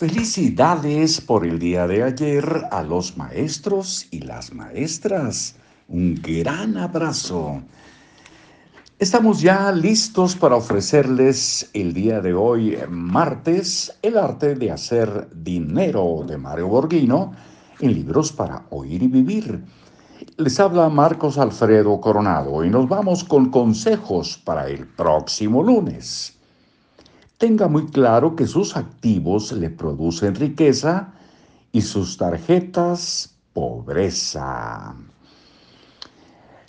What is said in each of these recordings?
Felicidades por el día de ayer a los maestros y las maestras. Un gran abrazo. Estamos ya listos para ofrecerles el día de hoy, martes, el arte de hacer dinero de Mario Borghino en libros para oír y vivir. Les habla Marcos Alfredo Coronado y nos vamos con consejos para el próximo lunes tenga muy claro que sus activos le producen riqueza y sus tarjetas pobreza.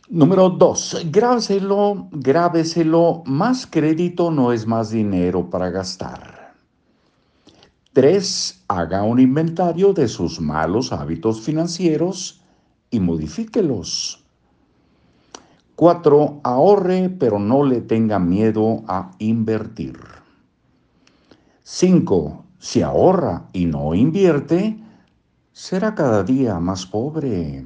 Número dos, grábeselo, grábeselo, más crédito no es más dinero para gastar. Tres, haga un inventario de sus malos hábitos financieros y modifíquelos. Cuatro, ahorre, pero no le tenga miedo a invertir. 5. Si ahorra y no invierte, será cada día más pobre.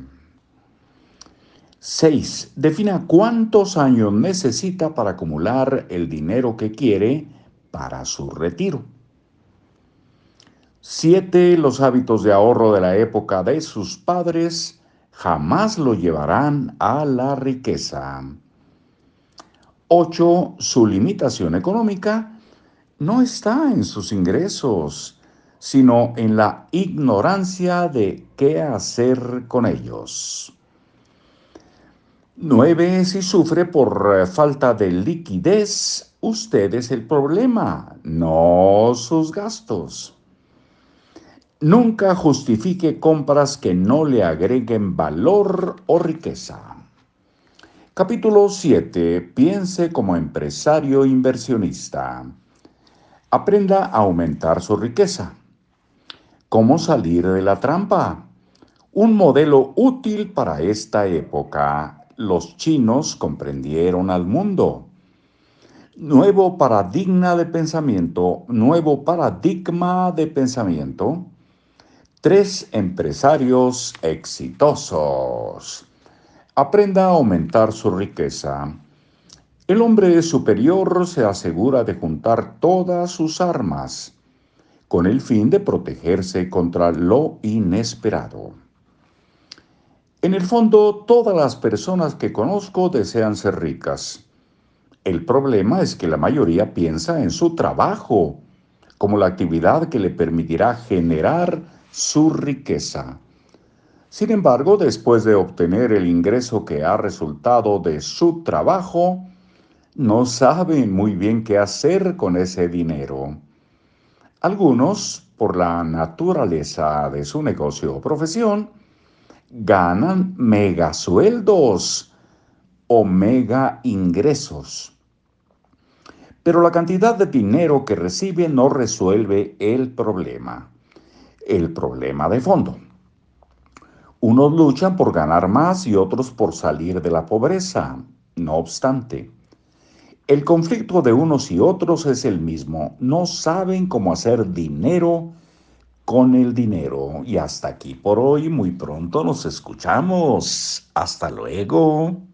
6. Defina cuántos años necesita para acumular el dinero que quiere para su retiro. 7. Los hábitos de ahorro de la época de sus padres jamás lo llevarán a la riqueza. 8. Su limitación económica no está en sus ingresos, sino en la ignorancia de qué hacer con ellos. Nueve, si sufre por eh, falta de liquidez, usted es el problema, no sus gastos. Nunca justifique compras que no le agreguen valor o riqueza. Capítulo 7. Piense como empresario inversionista. Aprenda a aumentar su riqueza. ¿Cómo salir de la trampa? Un modelo útil para esta época. Los chinos comprendieron al mundo. Nuevo paradigma de pensamiento, nuevo paradigma de pensamiento. Tres empresarios exitosos. Aprenda a aumentar su riqueza. El hombre superior se asegura de juntar todas sus armas con el fin de protegerse contra lo inesperado. En el fondo, todas las personas que conozco desean ser ricas. El problema es que la mayoría piensa en su trabajo como la actividad que le permitirá generar su riqueza. Sin embargo, después de obtener el ingreso que ha resultado de su trabajo, no saben muy bien qué hacer con ese dinero. Algunos, por la naturaleza de su negocio o profesión, ganan mega sueldos o mega ingresos. Pero la cantidad de dinero que reciben no resuelve el problema, el problema de fondo. Unos luchan por ganar más y otros por salir de la pobreza. No obstante, el conflicto de unos y otros es el mismo. No saben cómo hacer dinero con el dinero. Y hasta aquí por hoy. Muy pronto nos escuchamos. Hasta luego.